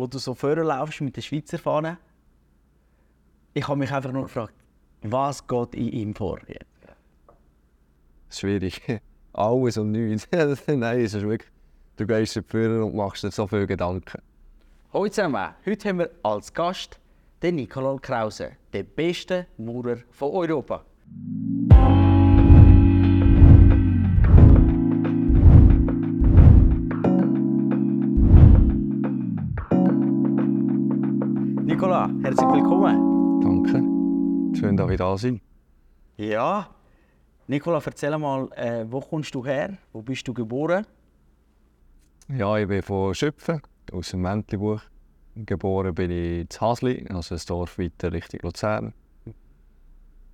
wo du so vorlaufst mit der Schweizer Fahne. Ich habe mich einfach nur gefragt, was geht in ihm vor? Schwierig. Alles und nichts. Nein, es ist wirklich. Du gehst dafür und machst dir so viele Gedanken. Hallo zusammen, heute haben wir als Gast den Nikolai Krause, den besten Maurer von Europa. Herzlich willkommen. Danke. Schön, dass wir da sind. Ja, Nicola, erzähl mal, äh, wo kommst du her? Wo bist du geboren? Ja, ich bin von Schöpfen, aus dem Mäntlibuch. Geboren bin ich in Hasli, also ein Dorf weiter Richtung Luzern.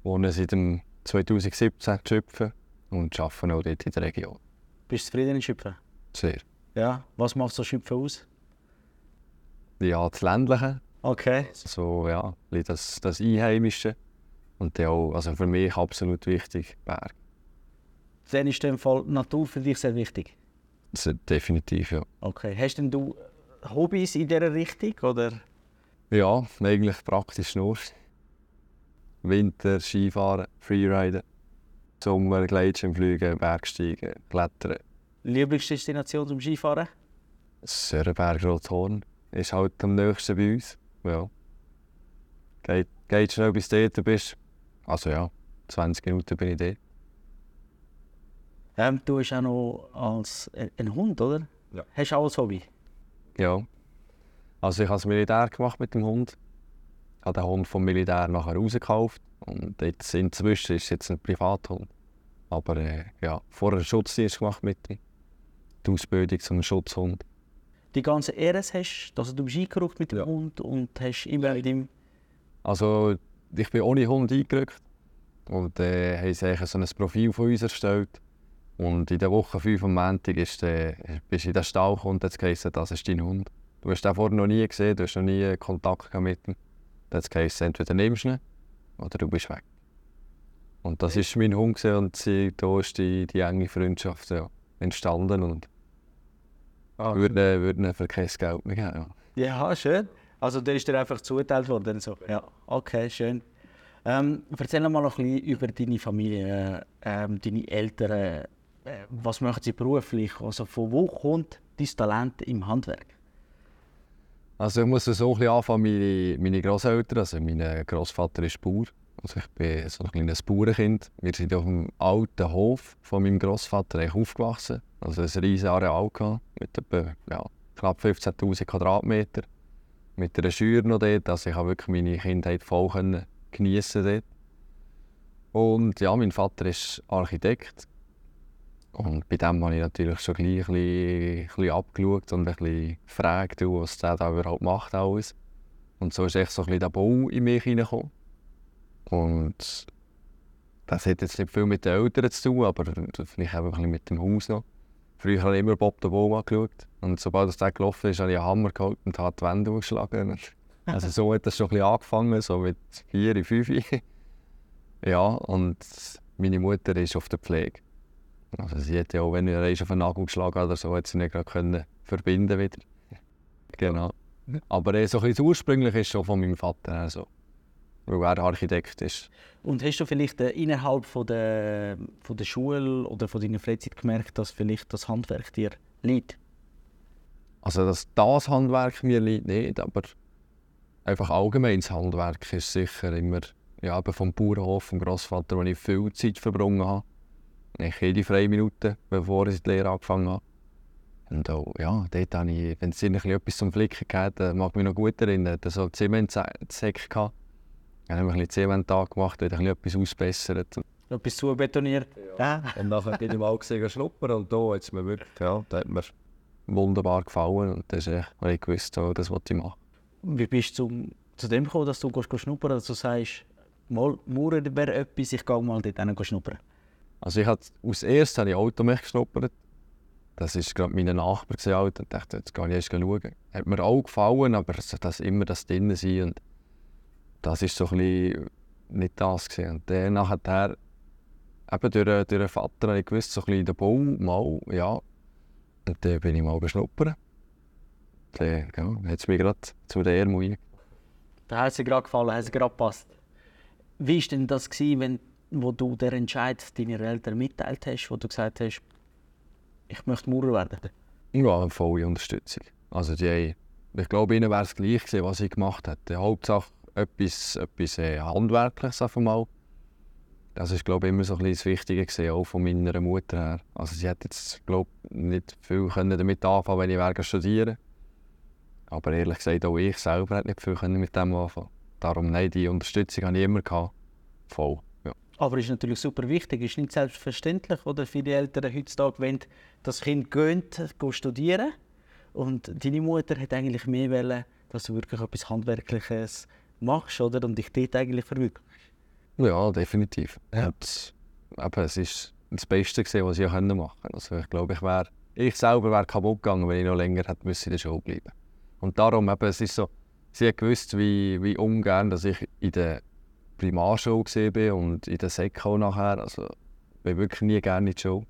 Wohne seit dem 2017 in Schöpfen und arbeite auch dort in der Region. Bist du zufrieden in Schöpfen? Sehr. Ja. Was macht so Schöpfen aus? Ja, das Ländliche, Okay. so, ja, das, das Einheimische. Und dann auch, also für mich absolut wichtig, Berg. Dann ist dem Fall Natur für dich sehr wichtig. Ist definitiv, ja. Okay. Hast denn du Hobbys in dieser Richtung? Oder? Ja, eigentlich praktisch nur. Winter, Skifahren, Freeriden. Sommer, Gleitschirmfliegen, Bergsteigen, Klettern. Lieblingsdestination zum Skifahren? Sörenberg, Rothorn ist halt am nächsten bei uns. Ja. Geht, geht schnell bis du dort bist. Also ja, 20 Minuten bin ich dort. Ähm, du hast auch noch als äh, ein Hund, oder? Ja. Hast du auch als Hobby? Ja. Also ich habe das Militär gemacht mit dem Hund. Ich habe den Hund vom Militär nachher rausgekauft. Und jetzt inzwischen ist es jetzt ein Privathund. Aber äh, ja, vorher einen Schutzdienst gemacht mit ihm. Die Ausbildung zum Schutzhund. Die ganze RS hast du, also du bist eingerückt mit dem Ja. Hund und hast immer mit ihm... Also ich bin ohne Hund eingerückt. Und äh, haben sie eigentlich so ein Profil von uns erstellt. Und in der Woche 5 am Montag ist der, bist du in den Stall gekommen und hat es geheißen, das ist dein Hund. Du hast den vorher noch nie gesehen, du hast noch nie Kontakt gehabt mit ihm. Dann hat es geheißen, entweder nimmst du ihn oder du bist weg. Und das ist mein Hund gewesen und sie, da ist die, die enge Freundschaft ja, entstanden und Ah, würde, würde für kein Geld mehr geben. Ja. Ja, schön. Also der ist dir einfach zugeteilt worden. So. Ja, okay, schön. Ähm, erzähl mal noch ein bisschen über deine Familie, ähm, deine Eltern. Äh, was machen sie beruflich? Also von wo kommt dein Talent im Handwerk? Also ich muss so ein bisschen anfangen, meine, meine Großeltern, also mein Großvater ist Bauer, also ich bin so ein kleines Bauernkind. Wir sind auf dem alten Hof von meinem Großvater aufgewachsen, also ein riesiges Areal gehabt, mit etwa ja, knapp 15'000 Quadratmeter, mit einer Schür noch dort, also ich wirklich meine Kindheit voll geniessen dort. Und ja, mein Vater ist Architekt und bei dem habe ich natürlich schon gleich ein bisschen, ein bisschen abgeschaut und ein bisschen gefragt, was der da überhaupt macht. Alles. Und so ist echt so ein bisschen der Bau in mich hineingekommen. Und das hat jetzt nicht viel mit den Eltern zu tun, aber vielleicht auch ein bisschen mit dem Haus noch. Früher habe ich immer Bob den Baum angeschaut. Und sobald das der gelaufen ist, habe ich einen Hammer geholt und habe die Wände ausgeschlagen. Also so hat das schon ein bisschen angefangen, so mit vier, fünf. ja, und meine Mutter ist auf der Pflege. Also sie hätte ja auch, wenn er auf einen Nagel geschlagen hat oder so, hat sie nicht gerade können verbinden wieder. Genau. Aber eh, so ein bisschen das Ursprüngliche ist schon von meinem Vater her so. Weil er Architekt ist. Und hast du vielleicht äh, innerhalb von der, von der Schule oder von deiner Freizeit gemerkt, dass vielleicht das Handwerk dir liegt? Also dass das Handwerk mir liegt nicht, aber einfach allgemein das Handwerk ist sicher immer, ja eben vom Bauernhof, vom Großvater, wo ich viel Zeit verbrungen habe. Ich jede freie Minute, bevor ich die Lehre angefangen habe. Und auch, ja, dort habe ich, wenn es etwas zum Flicken gab, dann mag ich mich noch gut erinnern, da so Zementsäcke gehabt. Dann haben wir ein bisschen Zementtag gemacht, wieder ein bisschen etwas ausbessert. Etwas zu betoniert? Ja. Und nachher bin ich mal gesehen, schnuppern und da hat es mir wirklich, ja, da hat mir wunderbar gefallen und das ist echt, weil ich gewusst habe, das wollte ich machen. Wie bist du zum, zu dem gekommen, dass du gehst schnuppern, dass du sagst, mal Mauern wäre etwas, ich gehe mal dort schnuppern? Also ich hatte, als erstes habe ich Automech geschnuppert. Das war gerade mein Nachbar gewesen, und dachte, jetzt gehe ich erst schauen. Hat mir auch gefallen, aber es das immer das drinnen sein und das war so ein bisschen nicht das gewesen. Und dann nachher, eben durch, durch den Vater habe ich gewusst, so ein bisschen der Bau, mal, ja. Und dann bin ich mal beschnuppern. Und äh, ja, hat es mir gerade zu der Ärmel Da hat es gerade gefallen, hat es gerade gepasst. Wie war denn das, gewesen, wenn wo du den Entscheid deiner Eltern mitteilt hast, wo du gesagt hast, ich möchte Maurer werden? Ja, eine volle Unterstützung. Also die, ich glaube, ihnen wäre es gleich gewesen, was ich gemacht hätte. Hauptsache etwas, etwas äh, Handwerkliches einmal. Das ist, glaube ich, immer so ein bisschen das Wichtige gewesen, auch von meiner Mutter her. Also sie hätte jetzt, glaube nicht viel können damit anfangen wenn ich wäre studieren Aber ehrlich gesagt, auch ich selber hätte nicht viel können mit dem anfangen Darum, nein, die Unterstützung hatte ich immer. Gehabt. Voll. Aber ist natürlich super wichtig, ist nicht selbstverständlich, oder die Eltern heutzutage, wenn das Kind geht, geht studieren und deine Mutter hat eigentlich mehr wollen, dass du wirklich etwas Handwerkliches machst, oder? Und dich dort eigentlich verwirklichst. Ja, definitiv. Ja. Und, eben, es ist das Beste gewesen, was ich machen konnte. Also ich glaube, ich wäre, ich selber wäre kaputt gegangen, wenn ich noch länger hätte müssen in der Schule bleiben. Und darum, eben, es ist so, sie hat gewusst, wie, wie ungern, dass ich in der Primarschule war und in der Sek auch nachher. Also, ich bin wirklich nie gerne in die Schule.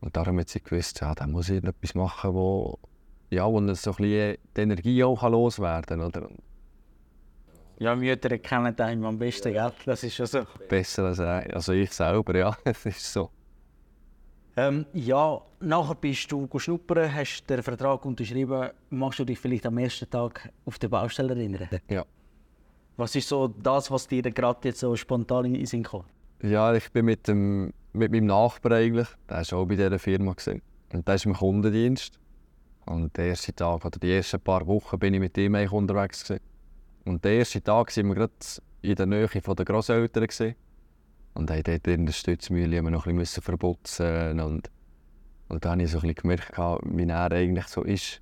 Und darum hat sie gewusst, ja, da muss ich etwas machen, wo, ja, wo so ein bisschen die Energie auch loswerden kann. Oder? Ja, Mütter kennen einen am besten, gell? Das ist ja so. Besser als also ich selber, ja. Es ist so. Ähm, ja, nachher bist du schnuppern, hast den Vertrag unterschrieben. Magst du dich vielleicht am ersten Tag auf die Baustelle erinnern? Ja. Was ist so das, was dir gerade jetzt so spontan in den Sinn kam? Ja, ich bin mit, dem, mit meinem Nachbar eigentlich, der war auch bei dieser Firma. Gewesen. Und der ist im Kundendienst. Und den ersten Tag oder die ersten paar Wochen bin ich mit ihm unterwegs. Gewesen. Und den ersten Tag waren wir gerade in der Nähe der Grosseltern. Gewesen. Und haben dort in der Stützmühle noch ein bisschen verputzen und und da habe ich so ein bisschen gemerkt, wie er eigentlich so ist.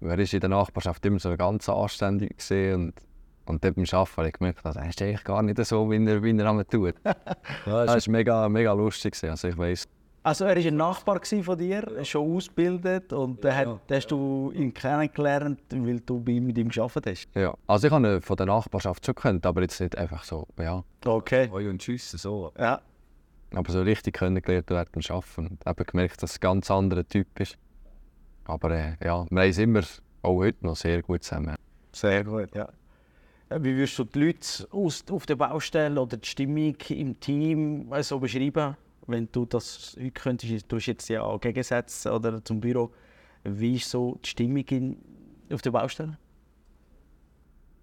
Er ist in der Nachbarschaft immer so ganz anständig und und dort beim Arbeiten habe ich gemerkt, das ist eigentlich gar nicht so, wie er, wie er tut. das war mega, mega lustig. Also, ich weiss. Also er war ein Nachbar von dir, schon ausgebildet und ja, hat, ja. hast du ihn kennengelernt, weil du bei ihm mit ihm gearbeitet hast? Ja, also ich habe ihn von der Nachbarschaft schon gekannt, aber jetzt nicht einfach so, ja. Okay. Hoi und Tschüss, so. Ja. Aber so richtig kennengelernt während dem Arbeiten und habe gemerkt, dass es ein ganz anderer Typ ist. Aber äh, ja, wir haben immer, auch heute noch, sehr gut zusammen. Sehr gut, ja. Wie würdest du die Leute auf der Baustelle oder die Stimmung im Team so beschreiben, wenn du das heute könntest? Du jetzt ja Gegensätze oder zum Büro. Wie ist so die Stimmung in, auf der Baustelle?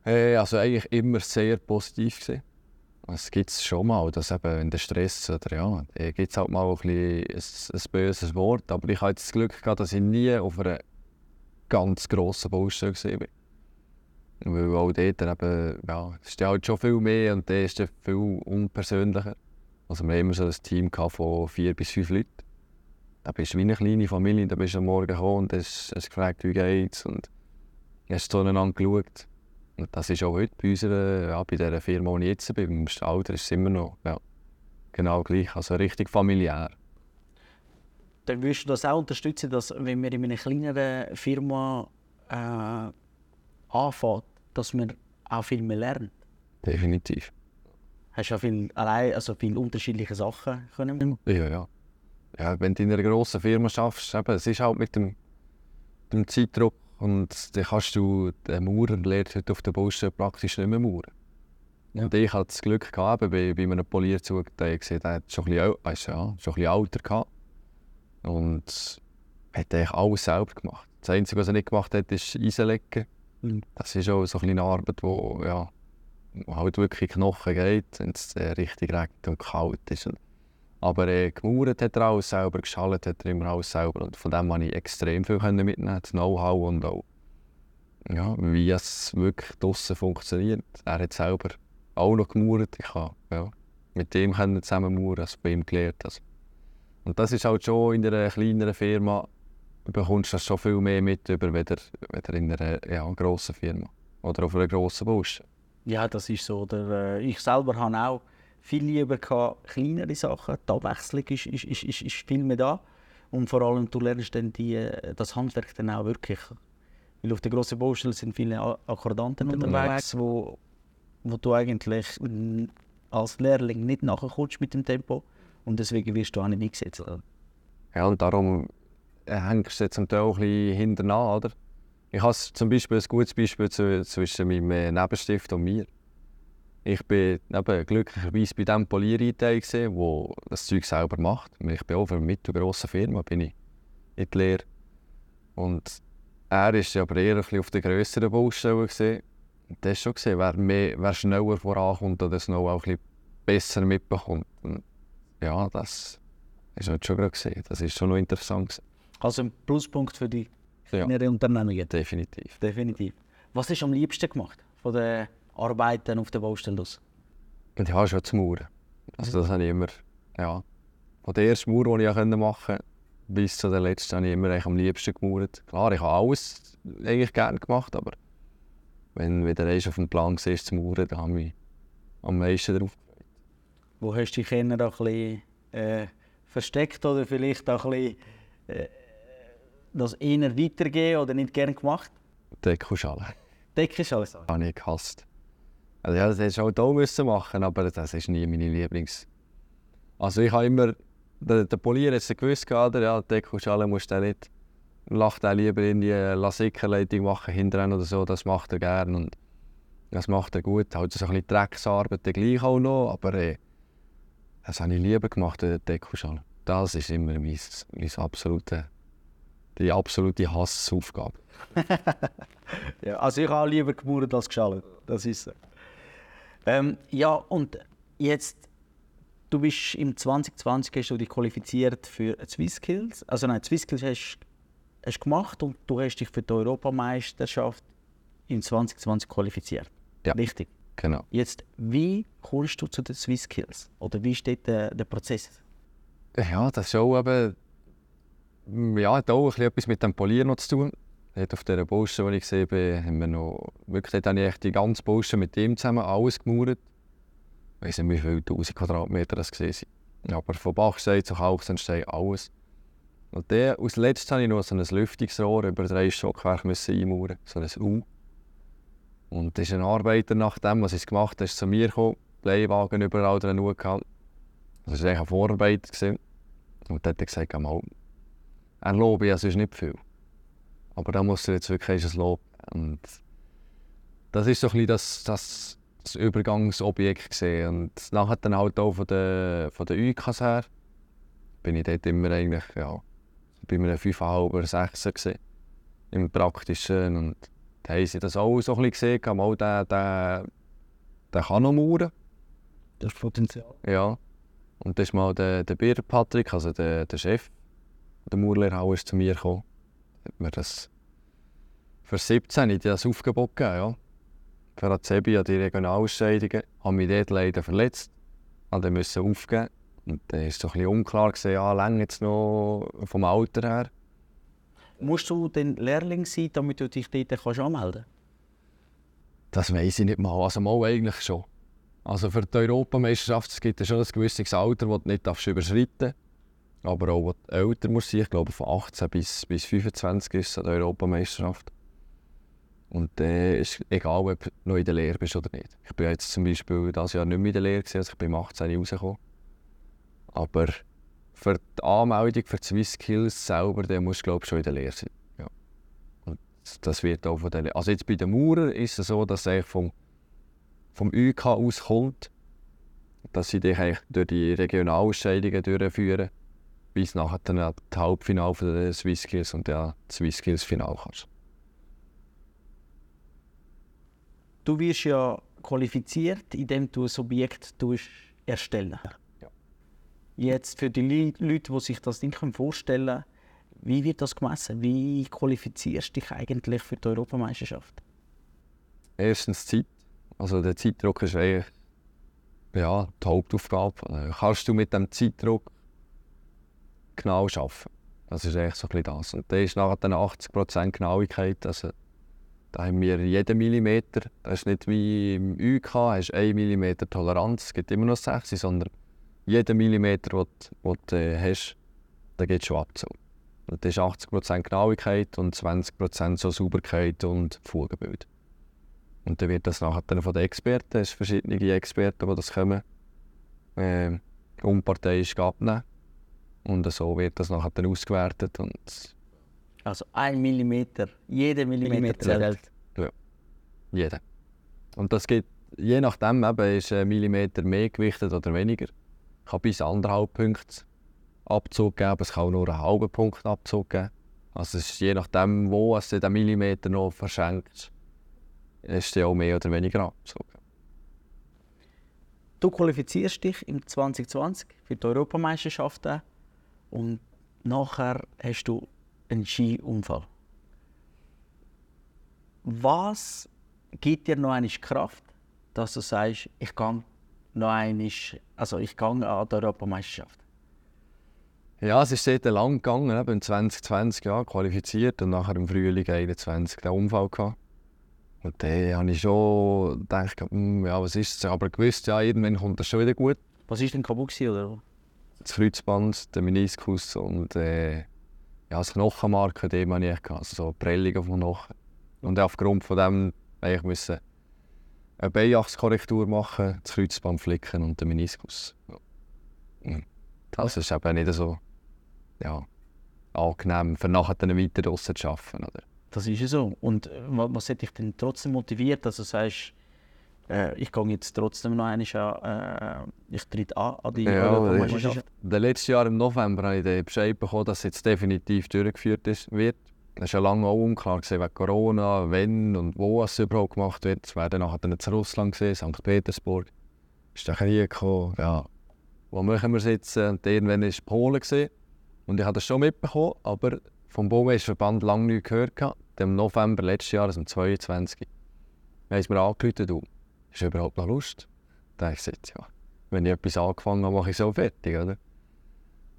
Hey, also eigentlich immer sehr positiv gewesen. Es gibt es schon mal, dass eben, wenn der Stress oder ja, gibt es halt mal ein, ein, ein böses Wort. Aber ich hatte das Glück gehabt, dass ich nie auf einer ganz grossen Baustelle war. Weil auch dort eben, ja, es ist halt schon viel mehr und der ist viel unpersönlicher. Also wir hatten immer so ein Team von vier bis fünf Leuten. Da bist du wie eine kleine Familie, da bist du am Morgen gekommen und hast, hast gefragt, wie geht's und hast zueinander geschaut. Und das ist auch heute bei unserer, ja, bei dieser Firma, wo ich jetzt bin, beim Stalter, ist es immer noch ja, genau gleich, also richtig familiär. Dann würdest du das auch unterstützen, dass wenn wir in einer kleineren Firma äh, anfängt, dass man auch viel mehr lernt. Definitiv. Hast du ja viel, allein, also viele unterschiedliche Sachen können Ja, ja. ja wenn du in einer grossen Firma arbeitest, eben, es ist halt mit dem, dem Zeitdruck und dann kannst du den Maurer lernt heute auf der Baustelle praktisch nicht mehr mauern. Ja. Und ich hatte das Glück gehabt, bei, bei einem Polierzug, der gesehen der hat schon ein bisschen, ja, schon ein bisschen Alter gehabt. Und hat eigentlich alles selber gemacht. Das Einzige, was er nicht gemacht hat, ist Eisenlegen. Das ist auch so eine Arbeit, wo, ja, halt wirklich Knochen geht, wenn es äh, richtig regnet und kalt ist. Aber äh, gemauert hat er alles selber, geschallt hat er immer alles selber. Und von dem konnte ich extrem viel mitnehmen, das Know-how und auch, ja, wie es wirklich draussen funktioniert. Er hat selber auch noch gemauert. Ich habe ja, mit dem zusammen mauern, also bei ihm gelernt. Also. Und das ist halt schon in einer kleineren Firma bekommst du schon viel mehr mit, über, weder, in einer ja, grossen Firma oder auf einer grossen Baustelle. Ja, das ist so. Der, äh, ich selber habe auch viel lieber gehabt, kleinere Sachen. Die Abwechslung ist, ist, ist, ist, ist viel mehr da. Und vor allem, du lernst dann die, äh, das Handwerk dann auch wirklich. Weil auf der grossen Baustelle sind viele Akkordanten unterwegs, wo, wo du eigentlich als Lehrling nicht nachkommst mit dem Tempo. Und deswegen wirst du auch nicht eingesetzt. Ja, und darum hängst du jetzt zum Teil auch ein bisschen hinterher, oder? Ich habe zum Beispiel ein gutes Beispiel zwischen meinem äh, Nebenstift und mir. Ich bin glücklicherweise bei dem Poliereinteil, der das Zeug selber macht. Ich bin auch für eine mittelgrosse Firma bin ich in der Lehre. Und er war aber eher ein auf der grösseren Baustelle. Gewesen. Das schon gesehen, wer, mehr, wer schneller vorankommt oder das noch auch ein besser mitbekommt. Und ja, das ist halt schon gerade gesehen. Das ist schon noch interessant. Gewesen. Also ein Pluspunkt für die kleineren ja. Unternehmungen? Definitiv. Definitiv. Was hast du am liebsten gemacht von den Arbeiten auf der Baustelle aus? Ja, schon zu Mauern. Also das habe ich immer, ja, von der ersten Mauer, die ich machen konnte, bis zu der letzten, habe ich immer am liebsten gemauert. Klar, ich habe alles eigentlich gerne gemacht, aber wenn wieder eins auf dem Plan war, zu mauern, dann habe ich mich am meisten darauf gefreut. Wo hast du dich eher ein bisschen äh, versteckt oder vielleicht auch ein bisschen äh, das eher weitergeben oder nicht gerne gemacht? Deckelschale. Deckelschale? Das habe ich gehasst. Also ja, das hättest du auch hier müssen machen aber das ist nie meine Lieblings... Also ich habe immer... Der, der Polier hat es gewusst, oder? ja, die Deckelschale musst du nicht... Lacht er lieber in die Lasickerleitung machen, hinterher oder so, das macht er gerne und das macht er gut. Halt so ein bisschen Drecksarbeit gleich auch noch, aber äh, das habe ich lieber gemacht, die Deckelschale. Das ist immer mein, mein absolute, die absolute Hassaufgabe. ja, also ich habe lieber gemauert als geschallt, das ist so. Ähm, ja, und jetzt, du bist im 2020 hast du dich qualifiziert für Skills. Also nein, Skills hast du gemacht und du hast dich für die Europameisterschaft im 2020 qualifiziert. Ja. Richtig? Genau. Jetzt, wie kommst du zu den Skills? Oder wie steht der, der Prozess? Ja, das ist auch eben, ja, hat auch etwas mit dem Polieren noch zu tun. Dort auf dieser Baustelle, die ich gesehen habe, haben wir noch, wirklich, dort habe ich die ganze Baustelle mit ihm zusammen alles gemauert. Ich weiß nicht, wie viele tausend Quadratmeter das sind. Aber von Bachstein zu Kalksteinstein alles. Und der, als letztes habe ich noch so ein Lüftungsrohr über drei Stockwerke einmauern, so ein U. Und ist ein Arbeiter, nach dem, was ich gemacht habe, zu mir gekommen, Bleiwagen überall drin gehabt. Das war eigentlich ein Vorarbeiter. Und dann hat gesagt, er lobe ja sonst nicht viel. Aber da muss er jetzt wirklich ein Lob. Und das ist so ein bisschen das, das, das Übergangsobjekt gesehen. Und nachher dann halt auch von der, von der UKs her, bin ich dort immer eigentlich, ja, bei einem 5,5 oder 6 gesehen. Im Praktischen. Und da haben sie das auch so ein bisschen gesehen, mal der, der, der kann noch mauern. Das Potenzial. Ja. Und das ist mal der, der Bier Patrick, also der, der Chef der Maurlehrhalle, ist zu mir gekommen. Hat mir das für 17 ich das Aufgebot gegeben, ja. Für Azebi an die Regionalausscheidungen. Habe mich dort leider verletzt. Habe dann aufgeben. Und dann war es so ein bisschen unklar, gewesen, ja, länger jetzt noch vom Alter her. Musst du denn Lehrling sein, damit du dich dort kannst anmelden kannst? Das weiß ich nicht mal. Also mal eigentlich schon. Also für die Europameisterschaft gibt es schon ein gewisses Alter, das du nicht überschreiten darfst. Aber auch, älter muss sein, ich glaube von 18 bis, bis 25 ist es eine Europameisterschaft. Und dann äh, ist egal, ob du noch in der Lehre bist oder nicht. Ich bin jetzt zum Beispiel dieses Jahr nicht mehr in der Lehre, also ich bin im 18 rausgekommen. Aber für die Anmeldung für die Swiss Skills selber, dann musst du glaube schon in der Lehre sein. Ja. Und das wird auch von der Lehre. Also jetzt bei den Maurern ist es so, dass es vom, vom UK aus kommt, dass sie dich durch die Regionalausscheidungen durchführen bis nachher dann das Halbfinale der Swiss Skills und ja, das Swiss Skills Final kannst. Du wirst ja qualifiziert, indem du ein Objekt erstellen ja. Jetzt für die Leute, die sich das nicht vorstellen können, wie wird das gemessen? Wie qualifizierst du dich eigentlich für die Europameisterschaft? Erstens Zeit. Also der Zeitdruck ist eigentlich ja, die Hauptaufgabe. Kannst du mit dem Zeitdruck genau arbeiten. Das ist echt so ein das. Und da ist nachher dann 80% Genauigkeit. Also, da haben wir jeden Millimeter. Das ist nicht wie im UK, hast 1 mm Toleranz. Es gibt immer noch 6, sondern jeden Millimeter, den du äh, hast, da geht. Und das ist 80% Genauigkeit und 20% so Sauberkeit und Fugenbild. Und dann wird das nachher von den Experten, es verschiedene Experten, die das kommen, äh, unparteiisch abnehmen. Und so wird das nachher dann ausgewertet. Und Also ein Millimeter, jeder Millimeter, Millimeter zählt. zählt. Jeder. Und das geht, je nachdem eben, ist ein Millimeter mehr gewichtet oder weniger. Ich kann bis anderthalb Punkte Abzug geben, es kann auch nur einen halben Punkt Abzug geben. Also es ist je nachdem, wo es den Millimeter noch verschenkt, ist der auch mehr oder weniger Abzug. Du qualifizierst dich im 2020 für die Europameisterschaft auch. Und nachher hast du einen Skiunfall. Was gibt dir noch eine Kraft, dass du sagst, ich gehe noch einmal, also ich gehe an die Europameisterschaft? Ja, es ist sehr lang gegangen, eben 2020 ja, qualifiziert und nachher im Frühling 2021 den Unfall gehabt. Und dann habe ich schon gedacht, hm, ja, was ist das? Aber gewusst, ja, irgendwann kommt das schon wieder gut. Was ist denn kaputt gewesen, oder? Das Kreuzband, der Meniskus und äh, ja, das Knochenmarken, dem habe ich echt gehabt, also so Prellungen vom Knochen. Und aufgrund von dem musste ich müssen eine Beinachskorrektur machen, das Kreuzband flicken und den Meniskus. Ja. Das ist eben nicht so ja, angenehm, für nachher dann weiter draussen zu arbeiten. Oder? Das ist ja so. Und äh, wa- was hat dich denn trotzdem motiviert, dass du sagst, äh, ich gehe jetzt trotzdem noch einmal an, äh, ich tritt an an die Ja, Europameisterschaft? Letztes Jahr im November habe ich den Bescheid bekommen, dass es jetzt definitiv durchgeführt ist, wird. Es war ja lange auch unklar gewesen, wegen Corona, wenn und wo es überhaupt gemacht wird. Es wäre dann nachher zu Russland gewesen, St. Petersburg. Ist der Krieg gekommen, ja. Wo machen wir es jetzt? Und irgendwann war Polen. Gewesen. Und ich habe das schon mitbekommen, aber vom Baumeistverband lange nichts gehört. gehabt. Im November letztes Jahr, also am 22. haben sie mir angerufen, hast du überhaupt noch Lust? Da habe ich gesagt, ja wenn ich etwas angefangen habe, mache ich so fertig, oder?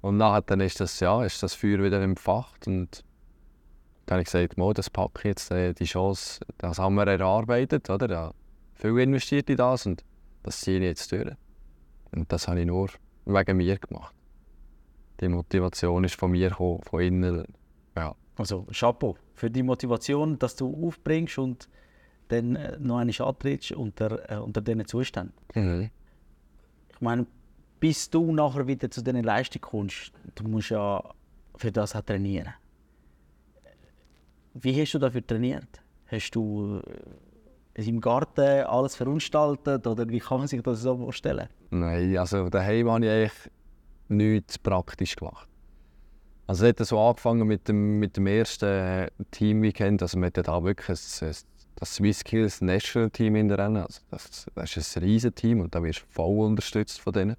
Und nachher dann ist das, ja, ist das Feuer wieder entfacht und dann habe ich gesagt, Mo, das packe ich jetzt, äh, die Chance, das haben wir erarbeitet, oder? Ja, viel investiert in das und das ziehe ich jetzt durch. Und das habe ich nur wegen mir gemacht. Die Motivation ist von mir gekommen, von innen. Ja, Also Chapeau für die Motivation, dass du aufbringst und dann äh, noch einmal antrittst unter, äh, unter diesen Zuständen. Ich meine, bis du nachher wieder zu diesen Leistungen kommst, du musst ja für das auch trainieren. Wie hast du dafür trainiert? Hast du äh, im Garten alles verunstaltet oder wie kann man sich das so vorstellen? Nein, also daheim habe ich eigentlich nichts praktisch gemacht. Also es hat so angefangen mit dem, mit dem ersten Team-Weekend. Also wir hatten da wirklich ein, ein, das Swiss Skills National Team in der Rennen. Also das, das ist ein riesen Team und da wirst du voll unterstützt von denen.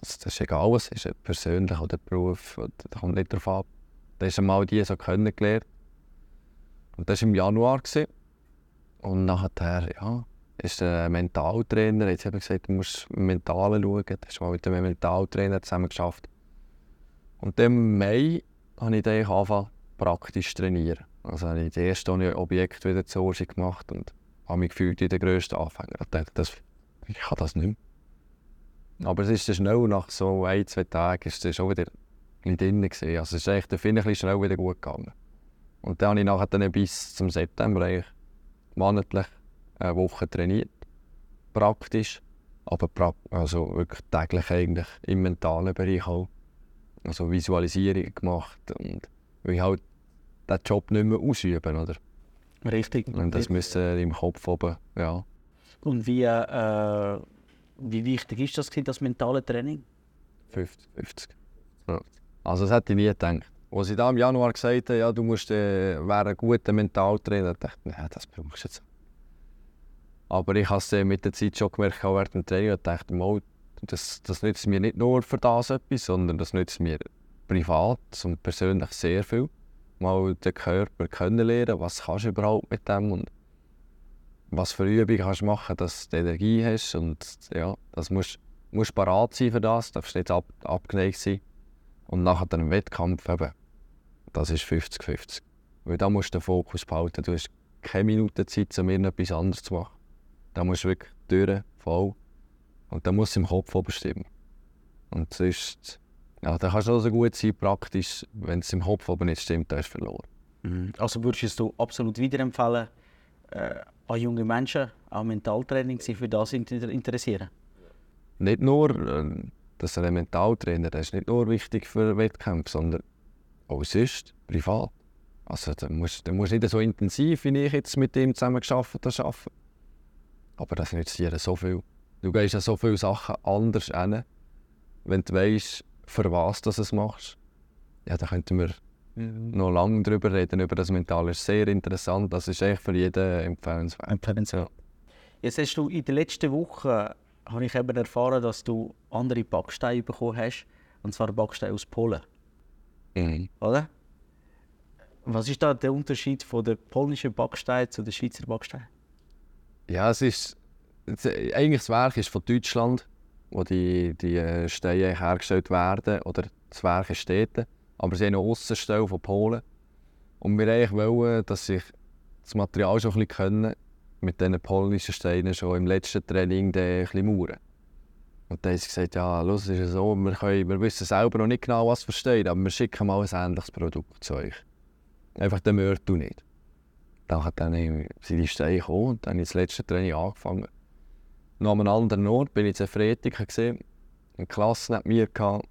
Also das ist egal, es ist, persönlich oder Beruf, da kommt nicht darauf ab. Da hast du mal die so kennengelernt. Und das war im Januar. Gewesen. Und nachher, ja, ist der Mentaltrainer, jetzt habe ich gesagt, du musst mental schauen. Da hast du mal mit dem Mentaltrainer zusammen geschafft. Und im Mai habe ich dann angefangen, praktisch zu trainieren. Also habe ich das erste Objekt wieder zur Hause gemacht und habe mich gefühlt wie der grösste Anfänger. Ich dachte, das, ich kann das nicht mehr. Aber es ist schnell, nach so ein, zwei Tagen, ist es schon wieder ein drin. Also es ist echt, der Finn schnell wieder gut gegangen. Und dann habe ich nachher dann bis zum September monatlich eine Woche trainiert. Praktisch. Aber pra also wirklich täglich eigentlich im mentalen Bereich auch. Also Visualisierung gemacht und weil halt diesen Job nicht mehr ausüben, oder? Richtig. Und das müsste im Kopf oben, ja. Und wie, äh, wie wichtig ist das, das mentale Training? 50, 50. Ja. Also das hätte ich nie gedacht. Als ich da im Januar gesagt habe, ja, du musst, äh, wäre ein guter Mentaltrainer, dachte ich, nein, das brauchst du jetzt. Aber ich habe es äh, mit der Zeit schon gemerkt, auch während dem Training, und dachte, mal, das, das nützt mir nicht nur für das etwas, sondern das nützt mir privat und persönlich sehr viel. Mal den Körper kennenlernen, was kannst du überhaupt mit dem und was für Übungen kannst du machen, dass du Energie hast und ja, das musst musst parat sein für das, darfst nicht ab, abgeneigt sein. Und nachher dann im Wettkampf eben, das ist 50-50. Weil da musst du den Fokus behalten. Du hast keine Minute Zeit, um irgendetwas anderes zu machen. Da musst du wirklich durch, voll. Und da muss es im Kopf oben stimmen. Und sonst, ja, da kannst du also gut sein, praktisch, wenn es im Kopf oben nicht stimmt, dann hast du verloren. Also würdest du absolut weiterempfehlen, äh, an junge Menschen auch Mentaltraining sich für das inter- interessieren? Nicht nur, äh, dass ein Mentaltrainer, der ist nicht nur wichtig für Wettkämpfe, sondern auch sonst, privat. Also du musst, du musst nicht so intensiv, wie ich jetzt mit ihm zusammen geschafft habe, arbeiten. Aber das nützt dir so viel. Du gehst ja so viele Sachen anders hin, wenn du weißt, für was du es machst. Ja, da könnten wir noch lange darüber reden, über das Mental. Ist sehr interessant. Das ist echt für jeden empfehlenswert. Empfehlenswert. Jetzt hast du in den letzten Wochen habe ich eben erfahren, dass du andere Backsteine bekommen hast. Und zwar Backsteine aus Polen. Mhm. Oder? Was ist da der Unterschied von der polnischen Backstein zu den Schweizer Backstein? Ja, es ist. Eigentlich das Werk ist von Deutschland, wo die, die äh, Steine hergestellt werden. Oder das Werk dort. Aber sie haben noch Aussenstelle von Polen. Und wir wollen, dass ich das Material schon ein bisschen können, mit diesen polnischen Steinen schon im letzten Training ein bisschen mauern. Und dann haben sie gesagt, ja, los, es ist ja so, wir, können, wir wissen selber noch nicht genau, was versteht, aber wir schicken mal ein ähnliches Produkt zu euch. Einfach den Mörtel nicht. Dann dann sind die Steine gekommen und dann habe ich das letzte Training angefangen. Noch an einem anderen Ort bin ich in Freitag gesehen. Eine Klasse neben mir hatte,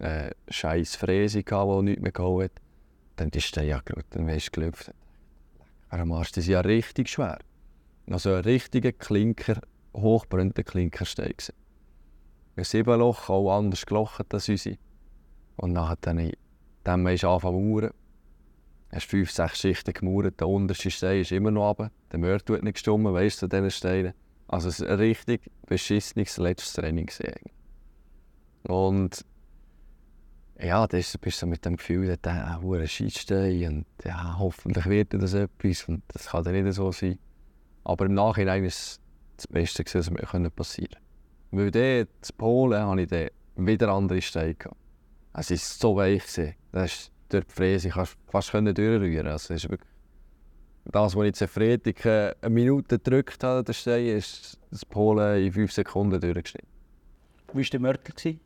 äh, scheiß Fräse, die nichts mehr geholt hat. Dann die Steine angeschaut, dann weisst du gelüpft. Am Arsch, die sind ja richtig schwer. Also ein richtiger Klinker, hochbrennender Klinkerstein. gewesen. Ein Siebenloch, auch anders gelocht als unsere. Und hat dann, dann ist angefangen zu mauern. hast fünf, sechs Schichten gemauert, der unterste Stein ist immer noch runter. Der Mörder hat nicht gestummen, weißt du, an diesen Steinen. Also es war ein richtig beschissenes letztes Training. gewesen. Und ja, da ist- bist du so mit dem Gefühl, dass der hure Scheitstein und ja, hoffentlich wird das etwas und das kann dann nicht so sein. Aber im Nachhinein ist es das Beste, was mir passieren konnte. Weil dort, in Polen, hatte ich dann wieder andere Steine. gehabt. Es war so weich. gewesen. Das ist durch die Fräse kannst fast durchrühren. Also das, was ich jetzt am Freitag eine Minute gedrückt habe, Stein, ist das Polen in fünf Sekunden durchgeschnitten. Wie war der Mörtel?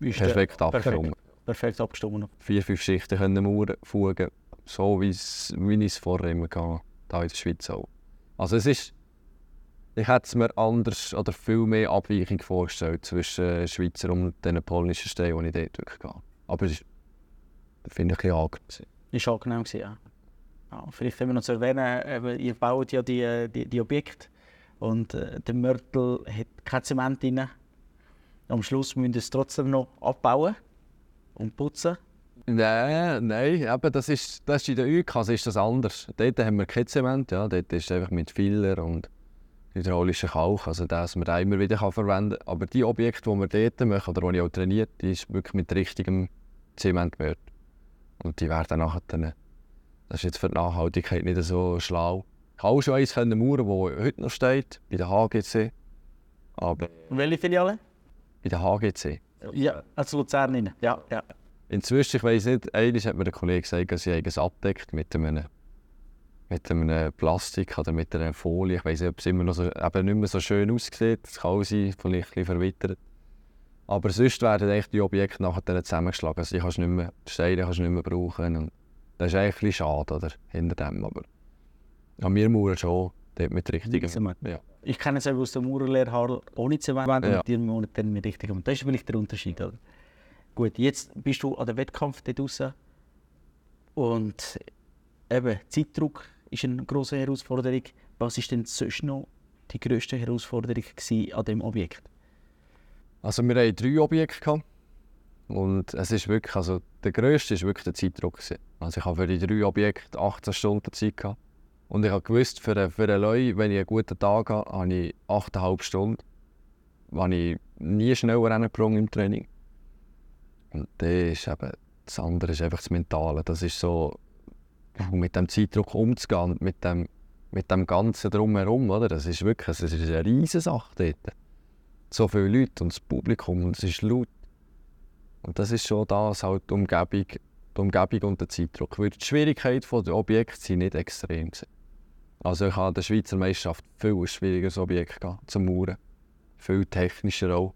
ist der- Perfekt abgestimmt. Perfekt abgestimmt. Vier, fünf Schichten können mauern, fugen, so wie es- ich es vorher immer hatte, hier in der Schweiz auch. Also es ist, ich hätte es mir anders oder viel mehr Abweichung vorgestellt zwischen Schweizer und den polnischen Steinen, die ich dort wirklich hatte. Aber es das finde ich ein bisschen angenehm. Ist angenehm gewesen, ja. Ja. Vielleicht haben wir noch zu erwähnen, eben, ihr baut ja die, äh, die, die Objekte und äh, der Mörtel hat kein Zement drin. Am Schluss müssen wir es trotzdem noch abbauen und putzen. Nein, nein, eben, das ist, das ist in der UK ist das anders. Dort haben wir kein Zement, ja, dort ist es einfach mit Filler und hydraulischen Kalk, also das man da immer wieder kann verwenden kann. Aber die Objekte, die wir dort machen oder die ich auch trainiert, die ist wirklich mit richtigem Zement gemauert. Und die werden nachher das ist jetzt für die Nachhaltigkeit nicht so schlau. Ich habe auch schon eins mauern, das heute noch steht, bei der HGC. Aber welche Filiale? bei der HGC. Ja, also Luzern. rein. Ja, ja. Inzwischen, ich weiss nicht, einmal hat mir ein Kollege gesagt, sie haben es abdeckt mit einem, mit einem Plastik oder mit einer Folie. Ich weiss nicht, ob es immer noch so, eben nicht mehr so schön aussieht. Es kann auch sein, vielleicht ein bisschen verwittert. Aber sonst werden eigentlich die Objekte nachher zusammengeschlagen. Also die, kannst du nicht mehr, Steine kannst du nicht mehr brauchen. Und das ist eigentlich ein bisschen schade oder, hinter dem. Aber an mir mauern schon dort mit richtigem. Zement. Ja. Ich kenne es eben aus der Maurerlehre Harl ohne Zement Ja. und die Monate dann mit richtigem. Das ist vielleicht der Unterschied. Oder? Gut, jetzt bist du an der Wettkampf dort draussen und eben Zeitdruck ist eine grosse Herausforderung. Was ist denn sonst noch die grösste Herausforderung an diesem Objekt? Also wir hatten drei Objekte. Und es ist wirklich, also der grösste war wirklich der Zeitdruck. gewesen. Also ich habe für die drei Objekte 18 Stunden Zeit gehabt. Und ich habe gewusst, für einen, für einen Leu, wenn ich einen guten Tag habe, habe ich 8,5 Stunden. Wenn ich nie schneller reingebrungen im Training. Und das ist eben, das andere ist einfach das Mentale. Das ist so, mit dem Zeitdruck umzugehen, mit dem, mit dem Ganzen drumherum, oder? Das ist wirklich, das ist eine riesige Sache dort so viele Leute und das Publikum und es ist laut. Und das ist schon das, halt die Umgebung, die Umgebung und der Zeitdruck. Weil die Schwierigkeit der Objekte sind nicht extrem. Also ich habe an der Schweizer Meisterschaft viel schwierigeres Objekt gehabt, zum Mauern. Viel technischer auch.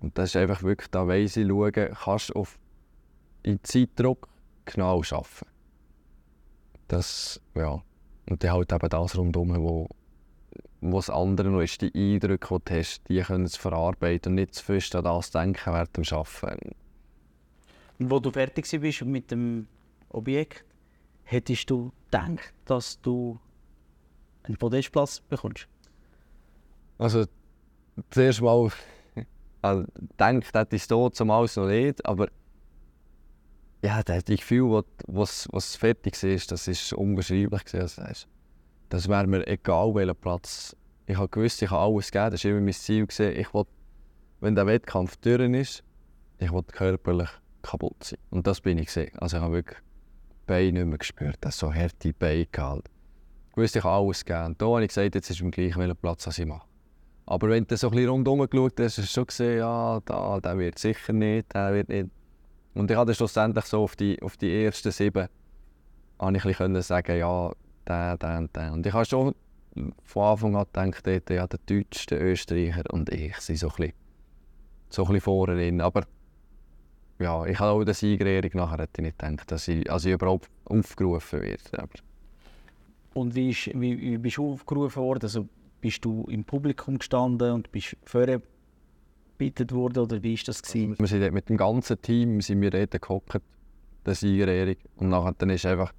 Und das ist einfach wirklich, da weiss ich, schauen, kannst du auf in Zeitdruck genau arbeiten. Das, ja. Und dann halt eben das rundherum, wo, wo das andere noch ist, die Eindrücke, die du hast, die können es verarbeiten und nicht zu fest an das denken während dem Arbeiten. Und wo du fertig warst mit dem Objekt, hättest du gedacht, dass du einen Podestplatz bekommst? Also, zuerst mal also, gedacht hätte ich es dort zumal noch nicht, aber ja, das Gefühl, was, was fertig war, das war unbeschreiblich. Heisst, das wäre mir egal, welcher Platz. Ich habe gewusst, ich kann alles geben. Das war immer mein Ziel. Ich wollte, wenn der Wettkampf durch ist, ich wollte körperlich kaputt sein. Und das bin ich gesehen. Also ich habe wirklich die Beine nicht mehr gespürt. Das so harte Beine gehalten. Ich wusste, ich kann alles geben. Und da habe ich gesagt, jetzt ist mir gleich, welchen Platz ich mache. Aber wenn du so ein rundherum geschaut hast, hast du schon gesehen, ja, da, der wird sicher nicht, der wird nicht. Und ich habe schlussendlich so auf die, auf die ersten sieben habe ich sagen, ja, der, der und der. Und ich habe schon von Anfang an gedacht, ja, der Deutsche, der Österreicher und ich sind so ein bisschen, so ein bisschen vorne Aber ja, ich habe auch der Siegerehrung nachher hätte ich nicht gedacht, dass ich, also ich überhaupt aufgerufen werde. Aber und wie, ist, wie, wie bist du aufgerufen worden? Also bist du im Publikum gestanden und bist vorgebeten worden oder wie war das? Gewesen? Wir sind mit dem ganzen Team sind wir dort gehockt, der Siegerehrung. Und nachher dann ist einfach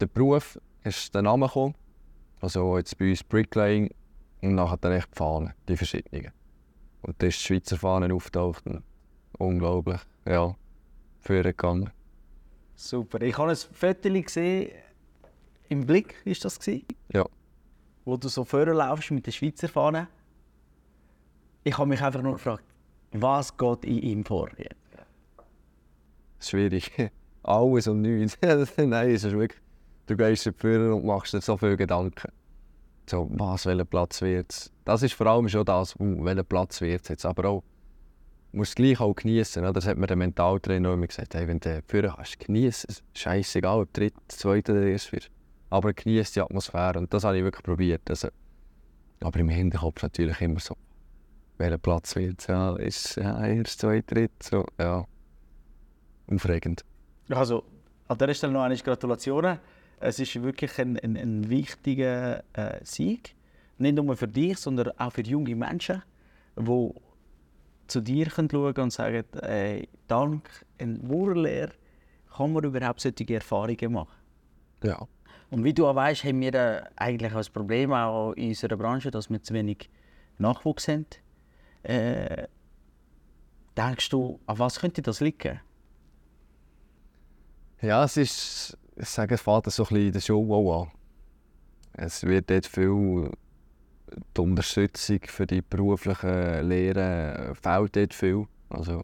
der Beruf, ist der Name gekommen. Also jetzt bei uns Bricklaying und nachher dann echt die Fahnen, die verschiedenen. Und da ist die Schweizer Fahne auftaucht. Unglaublich, ja, vorgegangen. Super. Ich habe ein Foto gesehen, im Blick ist das gewesen? Ja. Wo du so vorlaufst mit der Schweizer Fahne. Ich habe mich einfach nur gefragt, was geht in ihm vor? Schwierig. Alles und nichts. Nein, es ist wirklich, du gehst vorne und machst dir so viele Gedanken. So, was, welcher Platz wird es? Das ist vor allem schon das, uh, welcher Platz wird es. Aber auch, musst es gleich auch genießen. Das hat mir der Mentaltrainer immer gesagt, hey, wenn du vorne hast, genieße es. Scheißegal, ob dritt, zweiter oder erst wird aber genießt die Atmosphäre. Und das habe ich wirklich probiert. Also, aber im Hinterkopf natürlich immer so, welcher Platz wird ja, ist ja, erst, zwei, dritt, so, ja, aufregend. Also, an dieser Stelle noch eine Gratulation. Es ist wirklich ein, ein, ein wichtiger äh, Sieg. Nicht nur für dich, sondern auch für junge Menschen, die zu dir schauen können und sagen, äh, dank einer Murerlehre kann man überhaupt solche Erfahrungen machen. Ja. Und wie du auch weißt, haben wir äh, eigentlich ein Problem auch in unserer Branche, dass wir zu wenig Nachwuchs haben. Äh, denkst du, an was könnte das liegen? Ja, es ist, ich sage, es fängt so ein bisschen in der Schule an. Es wird dort viel, die Unterstützung für die beruflichen Lehren fehlt dort viel. Also,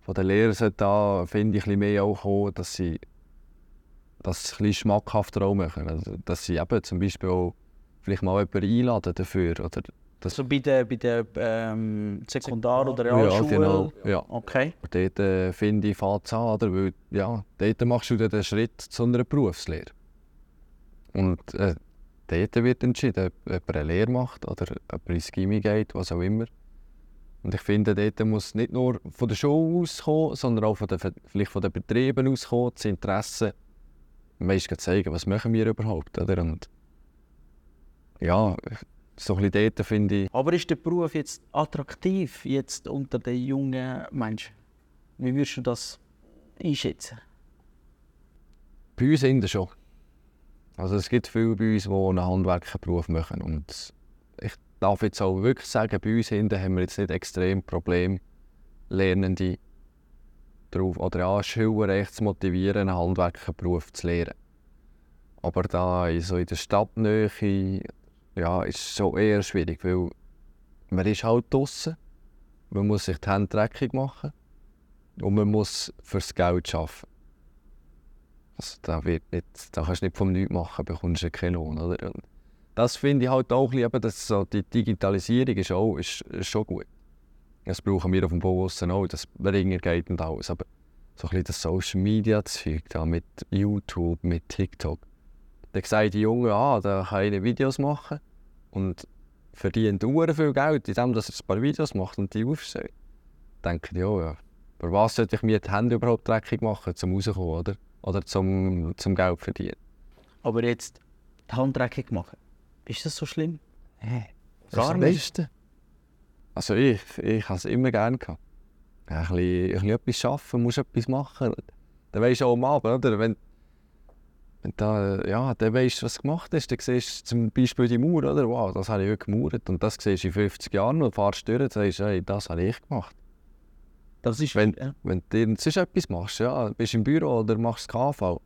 von den Lehrern sollte da, finde ich, ein mehr auch kommen, dass sie das ein schmackhafter auch machen. Also, dass sie eben zum Beispiel auch vielleicht mal jemanden einladen dafür. Oder das so bei der, bei der ähm, Sekundar- oder Realschule? Ja, genau. Ja. Okay. Und dort äh, finde ich, fängt es an, oder? weil ja, dort machst du den Schritt zu einer Berufslehre. Und äh, dort wird entschieden, ob jemand eine Lehre macht oder ob er ins Gimmi geht, was auch immer. Und ich finde, dort muss nicht nur von der Schule auskommen, sondern auch von den, vielleicht von den Betrieben auskommen, das Interesse weißt, zeigen, was machen wir überhaupt. Oder? Und ja, so ein bisschen dort finde ich... Aber ist der Beruf jetzt attraktiv jetzt unter den jungen Menschen? Wie würdest du das einschätzen? Bei uns sind schon. Also es gibt viele bei uns, die einen Handwerkerberuf machen. Und ich darf jetzt auch wirklich sagen, bei uns hinten haben wir jetzt nicht extrem Probleme, Lernende darauf oder an Schüler zu motivieren, einen Handwerkerberuf zu lernen. Aber da so in der Stadtnähe ja, ist schon eher schwierig, weil man ist halt draußen, man muss sich die Hände dreckig machen und man muss fürs Geld arbeiten. Also da, wird nicht, da kannst du nicht vom Nichts machen, bekommst du keinen Lohn. Oder? Und das finde ich halt auch ein dass so die Digitalisierung ist, auch, ist, ist schon gut. Das brauchen wir auf dem Bau auch, das Ringer geht und alles. Aber so ein bisschen das Social Media Zeug mit YouTube, mit TikTok. Da sagen die Jungen, ah, da kann ich Videos machen und verdient sehr viel Geld, indem er ein paar Videos macht und die aufstellt. Denke ich, ja, ja. Aber was sollte ich mir die Hände überhaupt dreckig machen, zum rauskommen, oder? Oder zum, zum Geld verdienen? Aber jetzt die Hand dreckig machen, ist das so schlimm? Nee, gar nicht. Also ich, ich habe es immer gerne gehabt. Ein bisschen, ein bisschen etwas arbeiten, musst etwas machen. Dann weisst du auch am Abend, oder? Wenn, da, ja, dann weißt du, was gemacht ist. Dann siehst du zum Beispiel die Mauer, oder? Wow, das habe ich heute gemauert. Und das siehst du in 50 Jahren und fahrst durch und sagst, hey, das habe ich gemacht. Das ist, Wenn, ja. wenn du sonst etwas machst, ja, bist im Büro oder machst KV,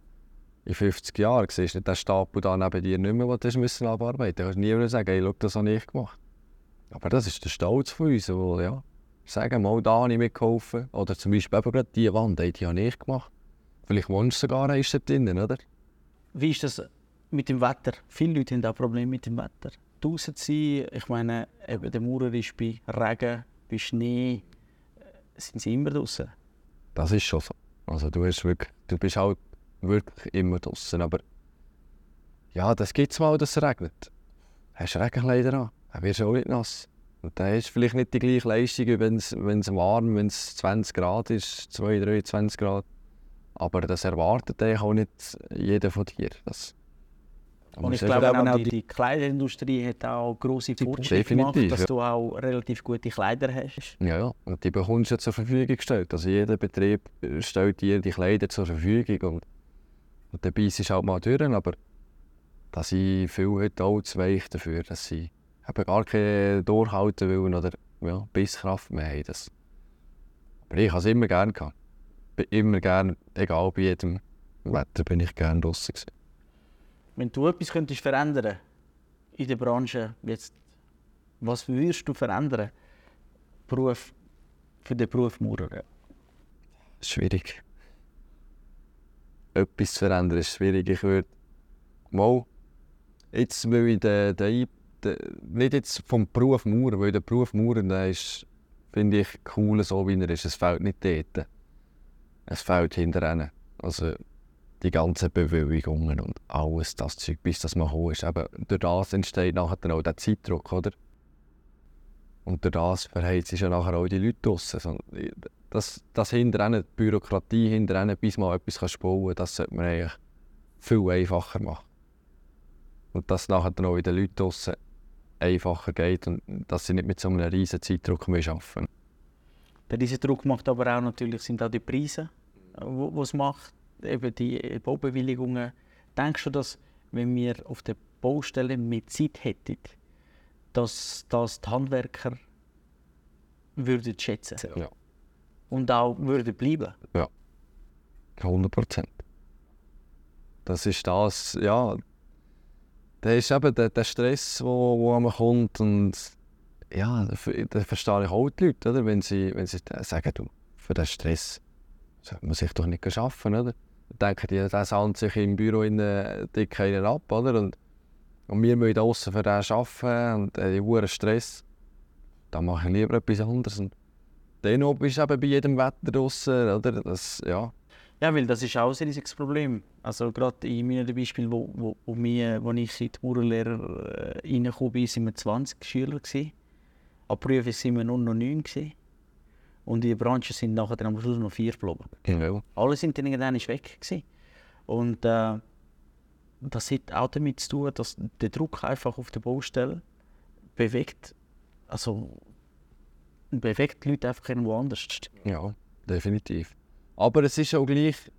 in 50 Jahren siehst du nicht den Stapel da neben dir nicht mehr, den du müssen abarbeiten musst. Du kannst nie sagen, hey, schau, das habe ich gemacht. Aber das ist der Stolz von uns, wo, ja, sagen, mal, da habe ich mitgeholfen. Oder zum Beispiel eben gerade diese Wand, die habe ich gemacht. Vielleicht wohnst du sogar eins dort drinnen, oder? Wie ist das mit dem Wetter? Viele Leute haben auch Probleme mit dem Wetter. Draußen zu sein, ich meine, eben der Maurer ist bei Regen, bei Schnee, äh, sind sie immer draußen. Das ist schon so. Also du, hast wirklich, du bist halt wirklich immer draußen. Aber ja, das gibt es mal, dass es regnet. Hast du Regenkleider an, dann wirst du auch nicht nass. Und dann hast du vielleicht nicht die gleiche Leistung, wenn es warm, wenn es 20 Grad ist, 2, 23 Grad. Aber das erwartet eigentlich auch nicht jeder von dir. Das, da Und ich glaube auch, die- die, Kleiderindustrie hat auch grosse Fortschritte gemacht, dass ja. du auch relativ gute Kleider hast. Ja, ja. Und die bekommst du zur Verfügung gestellt. Also jeder Betrieb stellt dir die Kleider zur Verfügung. Und, und dabei ist halt mal durch. Aber da sind viele heute auch zu weich dafür, dass sie eben gar keine durchhalten wollen oder ja, Bisskraft mehr haben. Das. Aber ich habe es immer gerne gehabt. Bin immer gerne, egal bei jedem Wetter, bin ich gerne draußen. Wenn du etwas könntest verändern in der Branche, jetzt, was würdest du verändern? Beruf, für den Beruf Maurer. Schwierig. Etwas zu verändern ist schwierig. Ich würde mal jetzt, weil ich den, den, den, nicht jetzt vom Beruf Maurer, weil der Beruf Maurer, der ist, finde ich, cool, so wie er ist. Es fehlt nicht dort. Es fehlt hinterher. Also die ganzen Bewilligungen und alles das Zeug, bis das mal hoch ist. Eben, durch das entsteht nachher dann auch der Zeitdruck, oder? Und durch das verheizt sich ja nachher auch die Leute draussen. Das, das hinterher, die Bürokratie hinterher, bis man etwas bauen kann, das sollte man eigentlich viel einfacher machen. Und dass nachher dann auch in den Leuten draussen einfacher geht und dass sie nicht mit so einem riesen Zeitdruck arbeiten. Der diese Druck macht aber auch natürlich sind auch die Preise, es macht, eben die Baubewilligungen. Denkst du, dass wenn wir auf der Baustelle mehr Zeit hätten, dass das die Handwerker würden schätzen Ja. und auch würden bleiben? 100 Prozent. Das ist das, ja. Das ist eben der, der Stress, der wo, wo einem kommt. Und ja, da verstehe ich auch die Leute, oder? Wenn, sie, wenn sie sagen, du, für den Stress sollte man sich doch nicht arbeiten, oder? Dann denken die, der sandt sich im Büro in äh, ab, oder? Und, und wir müssen draussen für den arbeiten und äh, hohen Stress. Da mache ich lieber etwas anderes. Und dennoch bist du eben bei jedem Wetter draussen, oder? Das, ja. Ja, weil das ist auch ein riesiges Problem. Also gerade in meinem Beispiel, wo, wo, wo, wir, wo ich als Maurerlehrer äh, reingekommen bin, waren wir 20 Schüler. Gewesen. An Prüfung waren wir nur noch 9. Gewesen. Und in der Branche sind nachher am Schluss noch 4 geblieben. Ja. Alle sind dann irgendwann weg. Gewesen. Und äh, das hat auch damit zu tun, dass der Druck einfach auf der Baustelle bewegt, also bewegt die Leute einfach irgendwo anders. Ja, definitiv. Aber es ist auch gleich,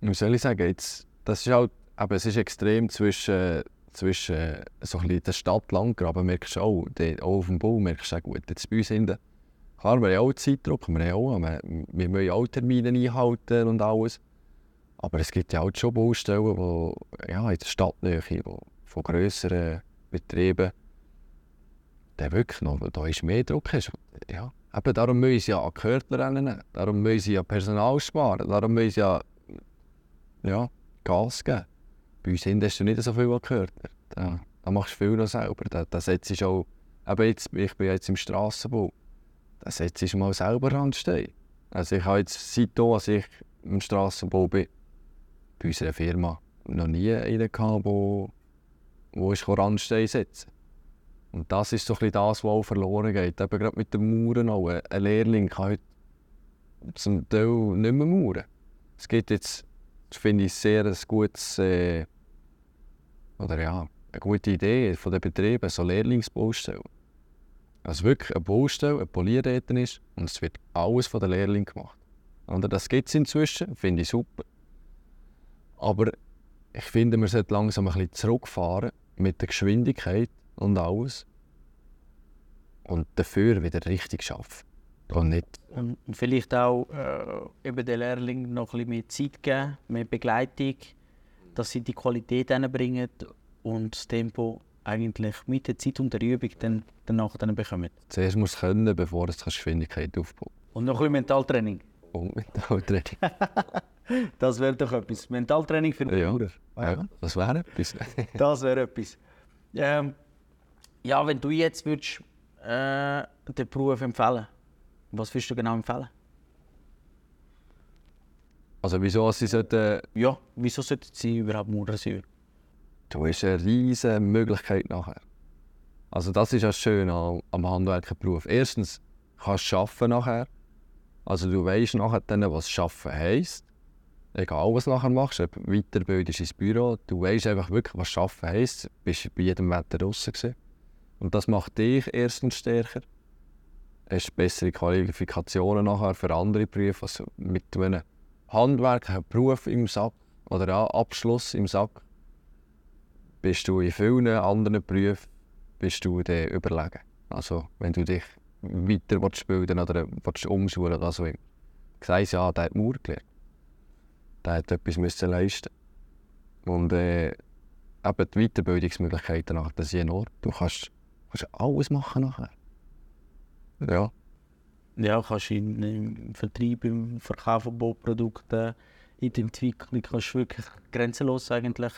wie soll ich sagen, jetzt, das ist halt, aber es ist extrem zwischen, zwischen so ein bisschen der Stadt Landgraben, merkst du auch, auch auf dem Bau merkst du auch gut, jetzt bei uns hinten, klar, wir haben auch Zeitdruck, wir, haben auch, wir, müssen auch Termine einhalten und alles, aber es gibt ja auch schon Baustellen, wo, ja, in der Stadtnähe, wo, von grösseren Betrieben, der wirklich noch, da ist mehr Druck. Ist. Ja. Eben darum müssen sie ja an Gehörtler rennen, darum müssen sie ja Personal sparen, darum müssen sie ja, ja Gas geben. Bei uns hast du nicht so viel an Gehörtler. Da, da machst du viel noch selber. Da, da setzt auch, eben jetzt, ich bin jetzt im Strassenbau, da setzt du mal selber Randstein. Also ich habe jetzt, seitdem als ich im Strassenbau bin, bei unserer Firma noch nie einen gehabt, wo, wo ich Randstein setzen und das ist so ein bisschen das, was auch verloren geht. Eben gerade mit den Mauern auch. Ein Lehrling kann heute zum Teil nicht mehr mauern. Es gibt jetzt, finde ich, sehr ein gutes, äh, oder ja, eine gute Idee von den Betrieben, so Lehrlingsbaustellen. Also wirklich eine Baustelle, eine Polierräten ist und es wird alles von den Lehrlingen gemacht. Oder das gibt es inzwischen, finde ich super. Aber ich finde, man sollte langsam ein bisschen zurückfahren mit der Geschwindigkeit und alles. Und dafür wieder richtig arbeiten. Und nicht Und und vielleicht auch äh, eben den Lehrling noch ein bisschen mehr Zeit geben, mehr Begleitung, dass sie die Qualität bringen und das Tempo eigentlich mit der Zeit und der Übung dann, danach dann bekommen. zuerst musst du können, bevor du Geschwindigkeit aufbaut. Und noch ein bisschen Mentaltraining. Und Mentaltraining. Das wäre doch etwas. Mentaltraining für Ja. Bruder. ja, das wäre etwas. Das wäre etwas. Ähm, ja, wenn du jetzt würdest, äh, den Beruf empfehlen was würdest du genau empfehlen? Also wieso sie sollten... Ja, wieso sollte sie überhaupt Maurer sein? Du hast eine riesige Möglichkeit nachher. Also das ist das Schöne am, am Handwerkerberuf. Erstens kannst du arbeiten nachher. Also du weißt nachher dann, was arbeiten heisst. Egal was du nachher machst, ob weiterbildest ins Büro, du weißt einfach wirklich, was arbeiten heisst. Du bist bei jedem Wetter gewesen. Und das macht dich erstens stärker. Du hast bessere Qualifikationen nachher für andere Berufe. Also mit einem Handwerk, einem Beruf im Sack oder Abschluss im Sack bist du in vielen anderen Berufen bist du dann überlegen. Also wenn du dich weiter bilden oder umschulen oder so immer. Ich sage ja, der hat Mauer gelernt. Der hat etwas müssen leisten. Und äh, eben die Weiterbildungsmöglichkeiten nachher, das enorm. Du kannst, kannst alles machen nachher. Ja. Ja, kannst in, im Vertrieb, im Verkauf von Bauprodukten, in der Entwicklung kannst du wirklich grenzenlos eigentlich.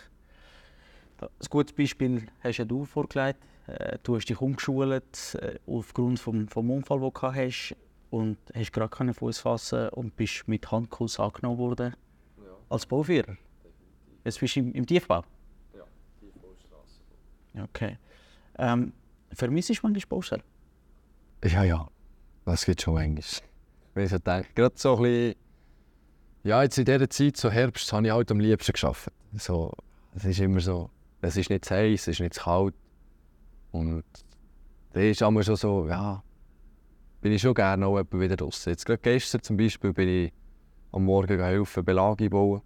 Ein gutes Beispiel hast ja du vorgelegt. Äh, Du hast dich umgeschult äh, aufgrund vom, vom Unfall, den du hast und hast gerade keinen Fuß fassen und bist mit Handkuss angenommen worden als Bauführer. Jetzt bist du im, im Tiefbau. Ja, Okay. Ähm, vermisst du manchmal Baustelle? Ja, ja. Das gibt schon manchmal. Wenn ich so denke, gerade so ein bisschen, ja, jetzt in dieser Zeit, so Herbst, habe ich halt am liebsten geschafft. So, es ist immer so, es ist nicht zu heiß, es ist nicht zu kalt. Und da ist immer schon so, ja, bin ich schon gerne auch wieder draußen. Jetzt gerade gestern zum Beispiel bin ich am Morgen helfen, Belag einbauen.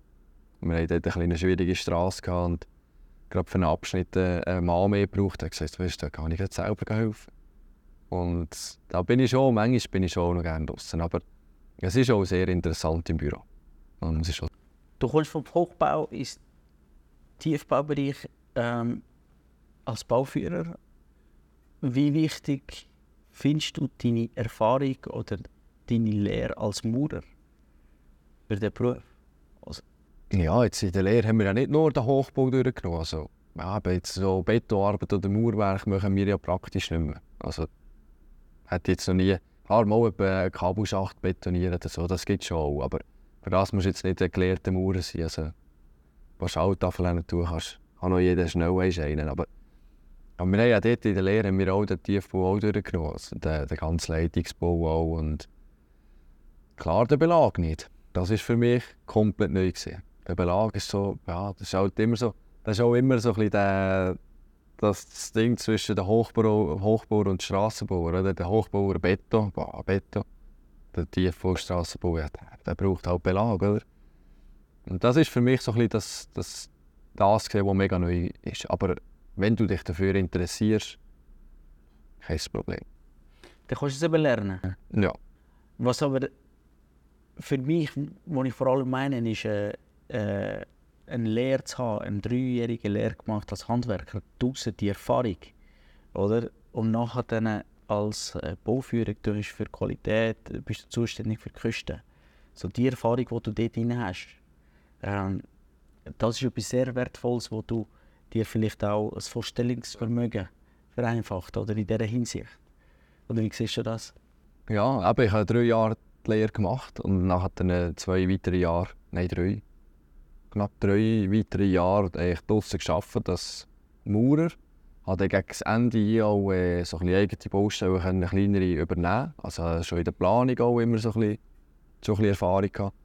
Wir hatten dort eine schwierige Straße gehabt und gerade für einen Abschnitt äh, einen Mann mehr gebraucht. Er hat gesagt, weißt da kann ich jetzt selber helfen. Und da bin ich schon, manchmal bin ich schon noch gerne draußen. Aber es ist auch sehr interessant im Büro. Und es ist auch, Du kommst vom Hochbau ins Tiefbaubereich ähm, als Bauführer. Wie wichtig findest du deine Erfahrung oder deine Lehre als Maurer für den Beruf? ja, jetzt in der Lehre haben wir ja nicht nur den Hochbau durchgenommen. Also, aber jetzt so Betonarbeit oder Mauerwerk machen wir ja praktisch nicht mehr. Also, hat jetzt noch nie, klar, mal etwa eine Kabelschacht betonieren oder so, das gibt es schon auch. Aber für das musst du jetzt nicht ein gelehrter Maurer sein. Also, was Schalltafeln tun kannst, kann noch jeder schnell einen. Aber, aber wir haben ja dort in der Lehre haben wir auch den Tiefbau auch durchgenommen. Also den, den ganzen Leitungsbau auch. Und klar, der Belag nicht. Das war für mich komplett neu. Gewesen. Der Belag ist so, ja, das ist halt immer so, das ist auch immer so ein bisschen der, das, Ding zwischen dem Hochbauer, Hochbauer und Strassenbauer. Oder? Der Hochbauer Beton, boah, Beton. Der Tiefbau Strassenbauer, der, der braucht halt Belag, oder? Und das ist für mich so ein bisschen das, das, das gewesen, was mega neu ist. Aber wenn du dich dafür interessierst, kein Problem. Dann kannst du es eben lernen. Ja. Was aber für mich, was ich vor allem meine, ist äh, äh, eine Lehre zu haben, eine dreijährige Lehre gemacht als Handwerker, draussen die Erfahrung, oder? Und nachher dann als äh, Bauführer, du bist für Qualität, bist du zuständig für die. So die Erfahrung, die du dort drin hast, ähm, das ist etwas sehr Wertvolles, wo du dir vielleicht auch das Vorstellungsvermögen vereinfacht, oder in dieser Hinsicht. Oder wie siehst du das? Ja, aber ich habe drei Jahre die Lehre gemacht und nachher zwei weitere Jahre, nein drei, knapp drei weitere Jahre eigentlich draussen gearbeitet als Maurer. Habe gegen das Ende auch äh, so ein eigene Baustellen kleinere übernehmen Also schon in der Planung auch immer so ein bisschen, so ein bisschen Erfahrung gehabt.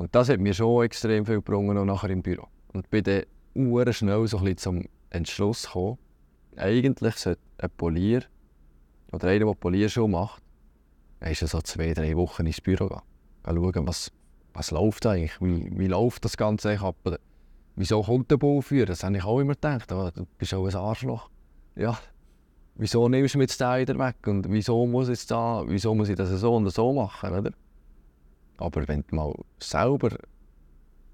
Und das hat mir schon extrem viel gebrungen, auch nachher im Büro. Und bin dann sehr schnell so ein bisschen zum Entschluss gekommen, eigentlich sollte ein Polier oder einer, der Polierschuhe macht, dann ist so zwei, drei Wochen ins Büro gehen. Schauen, was, was läuft eigentlich, wie, wie läuft das Ganze eigentlich ab. Wieso kommt der Bauführer? Das habe ich auch immer gedacht. Oh, du bist auch ein Arschloch. Ja, wieso nimmst du mir jetzt den wieder weg? Und wieso muss, jetzt da, wieso muss ich das so und so machen? Oder? Aber wenn du mal selber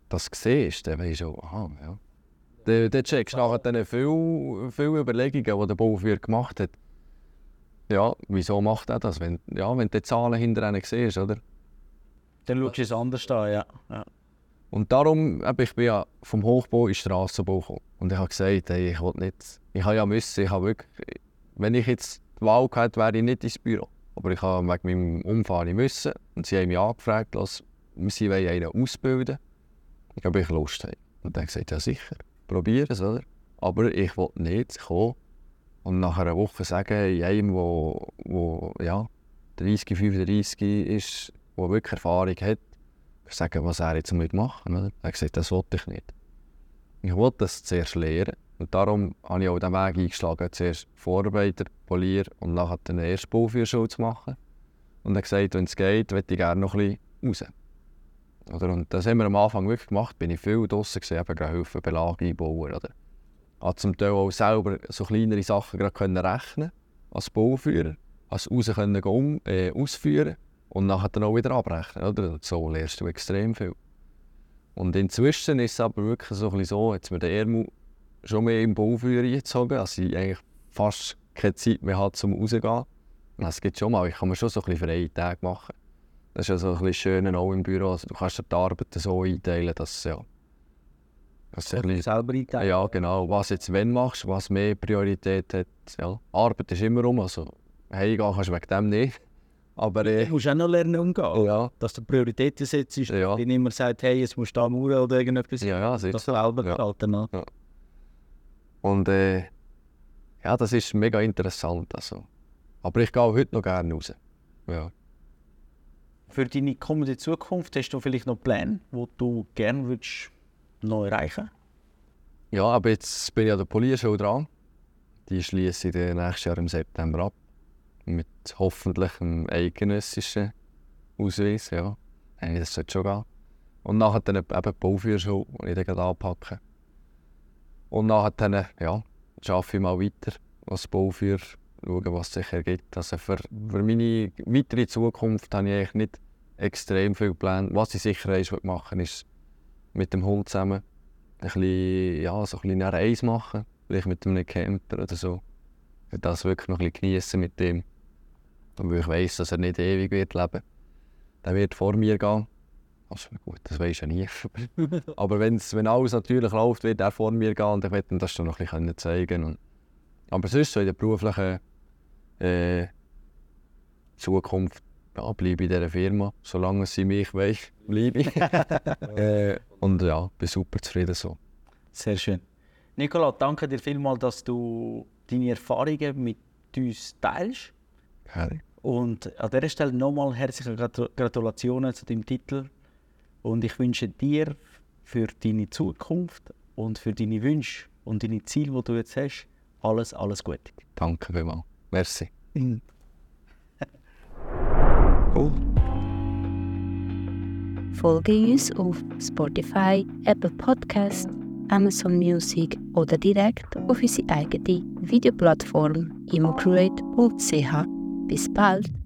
das siehst, dann weißt du, aha, ja. Dann, dann checkst du nachher dann viele, viele Überlegungen, die der Bauführer gemacht hat. Ja, wieso macht er das? Wenn, ja, wenn du die Zahlen hinter ihnen siehst, oder? Dann schaust du es anders an, ja. ja. Und darum, ich bin ja vom Hochbau in den Strassenbau gekommen. Und ich habe gesagt, hey, ich will nicht, ich habe ja müssen, ich habe wirklich, wenn ich jetzt die Wahl gehabt wäre ich nicht ins Büro. Aber ich habe wegen meinem Umfahren müssen. Und sie haben mich angefragt, dass sie einen ausbilden wollen, ob ich Lust habe. Und dann gesagt, ja sicher, probier es, oder? Aber ich will nicht kommen und nach einer Woche sagen, einem, der, der ja, 30, 35 ist, der wirklich Erfahrung hat, sagen, was er jetzt damit machen will. Er hat gesagt, das wollte ich nicht. Ich wollte das zuerst lernen. Und darum habe ich auch den Weg eingeschlagen, zuerst Vorarbeiter, Polier und nachher den ersten Bauführerschule zu machen. Und hat gesagt, wenn es geht, möchte ich gerne noch bisschen raus. Oder, und das haben wir am Anfang wirklich gemacht. Bin ich viel draußen gesehen, eben helfen, Belag einbauen. Oder. Habe zum Teil auch selber so kleinere Sachen gerade können rechnen als Bauführer. Als raus können um, äh, ausführen und nachher dann auch wieder abrechnen. Oder? So lernst du extrem viel. Und inzwischen ist es aber wirklich so, ein jetzt mir der Ermu schon mehr im Bauführer gezogen, dass ich eigentlich fast keine Zeit mehr habe, um rauszugehen. Es gibt schon mal, ich kann mir schon so ein bisschen freie Tage machen. Das ist ja so ein bisschen schön auch im Büro. Also, du kannst dir die Arbeit so einteilen, dass ja. Dass du bisschen, selber einteilen. Ja, genau. Was jetzt wenn machst, was mehr Priorität hat. Ja. Arbeit ist immer um, also heimgehen kannst du wegen dem nicht. Aber, äh, du musst auch noch lernen umgehen. Ja. Dass du Prioritäten setzt, ja. wenn niemand sagt, hey, jetzt musst du da mauern oder irgendetwas. Ja, ja, das ist so. selber ja. gestalten. Ja. Und äh, ja, das ist mega interessant. Also. Aber ich gehe heute noch gerne raus. Ja. Für deine kommende Zukunft hast du vielleicht noch Pläne, die du gerne würdest noch erreichen Ja, aber jetzt bin ich an der Polierschule dran. Die schließe ich nächstes Jahr im September ab mit hoffentlich einem eidgenössischen Ausweis. Ja. Das sollte schon gehen. Und nachher dann eben die Bauführerschule, die ich dann anpacke. Und nachher ja, arbeite ich mal weiter als Bauführer, schauen, was sich ergibt. Also für, für meine weitere Zukunft habe ich eigentlich nicht extrem viele Pläne. Was ich sicher ist, machen ist mit dem Hund zusammen ein bisschen, ja, so ein eine Reise machen. Vielleicht mit einem Camper oder so. Das wirklich noch ein bisschen genießen mit dem. Und weil ich weiss, dass er nicht ewig wird leben. Der wird vor mir gehen. Also gut, das weiß ich ja nie. aber wenn's, wenn alles natürlich läuft, wird er vor mir gehen und ich werde ihm das dann noch ein bisschen zeigen. Und, aber sonst so in der beruflichen äh, Zukunft ja, bleibe ich in dieser Firma, solange sie mich will, bleibe ich. äh, und ja, bin super zufrieden so. Sehr schön. Nicola, danke dir vielmals, dass du deine Erfahrungen mit uns teilst. Gerne. Und an dieser Stelle nochmal herzliche Gratulationen zu deinem Titel. Und ich wünsche dir für deine Zukunft und für deine Wünsche und deine Ziele, die du jetzt hast, alles, alles Gute. Danke vielmals. Merci. Cool. Folge uns auf Spotify, Apple Podcast, Amazon Music oder direkt auf unsere eigene Videoplattform immocreate.ch. Bis bald!